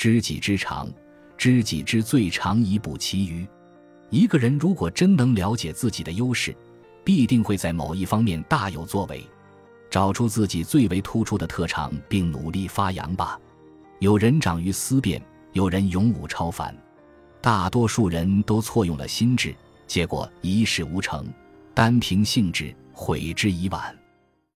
知己之长，知己之最长，以补其余。一个人如果真能了解自己的优势，必定会在某一方面大有作为。找出自己最为突出的特长，并努力发扬吧。有人长于思辨，有人勇武超凡，大多数人都错用了心智，结果一事无成，单凭兴致毁之已晚。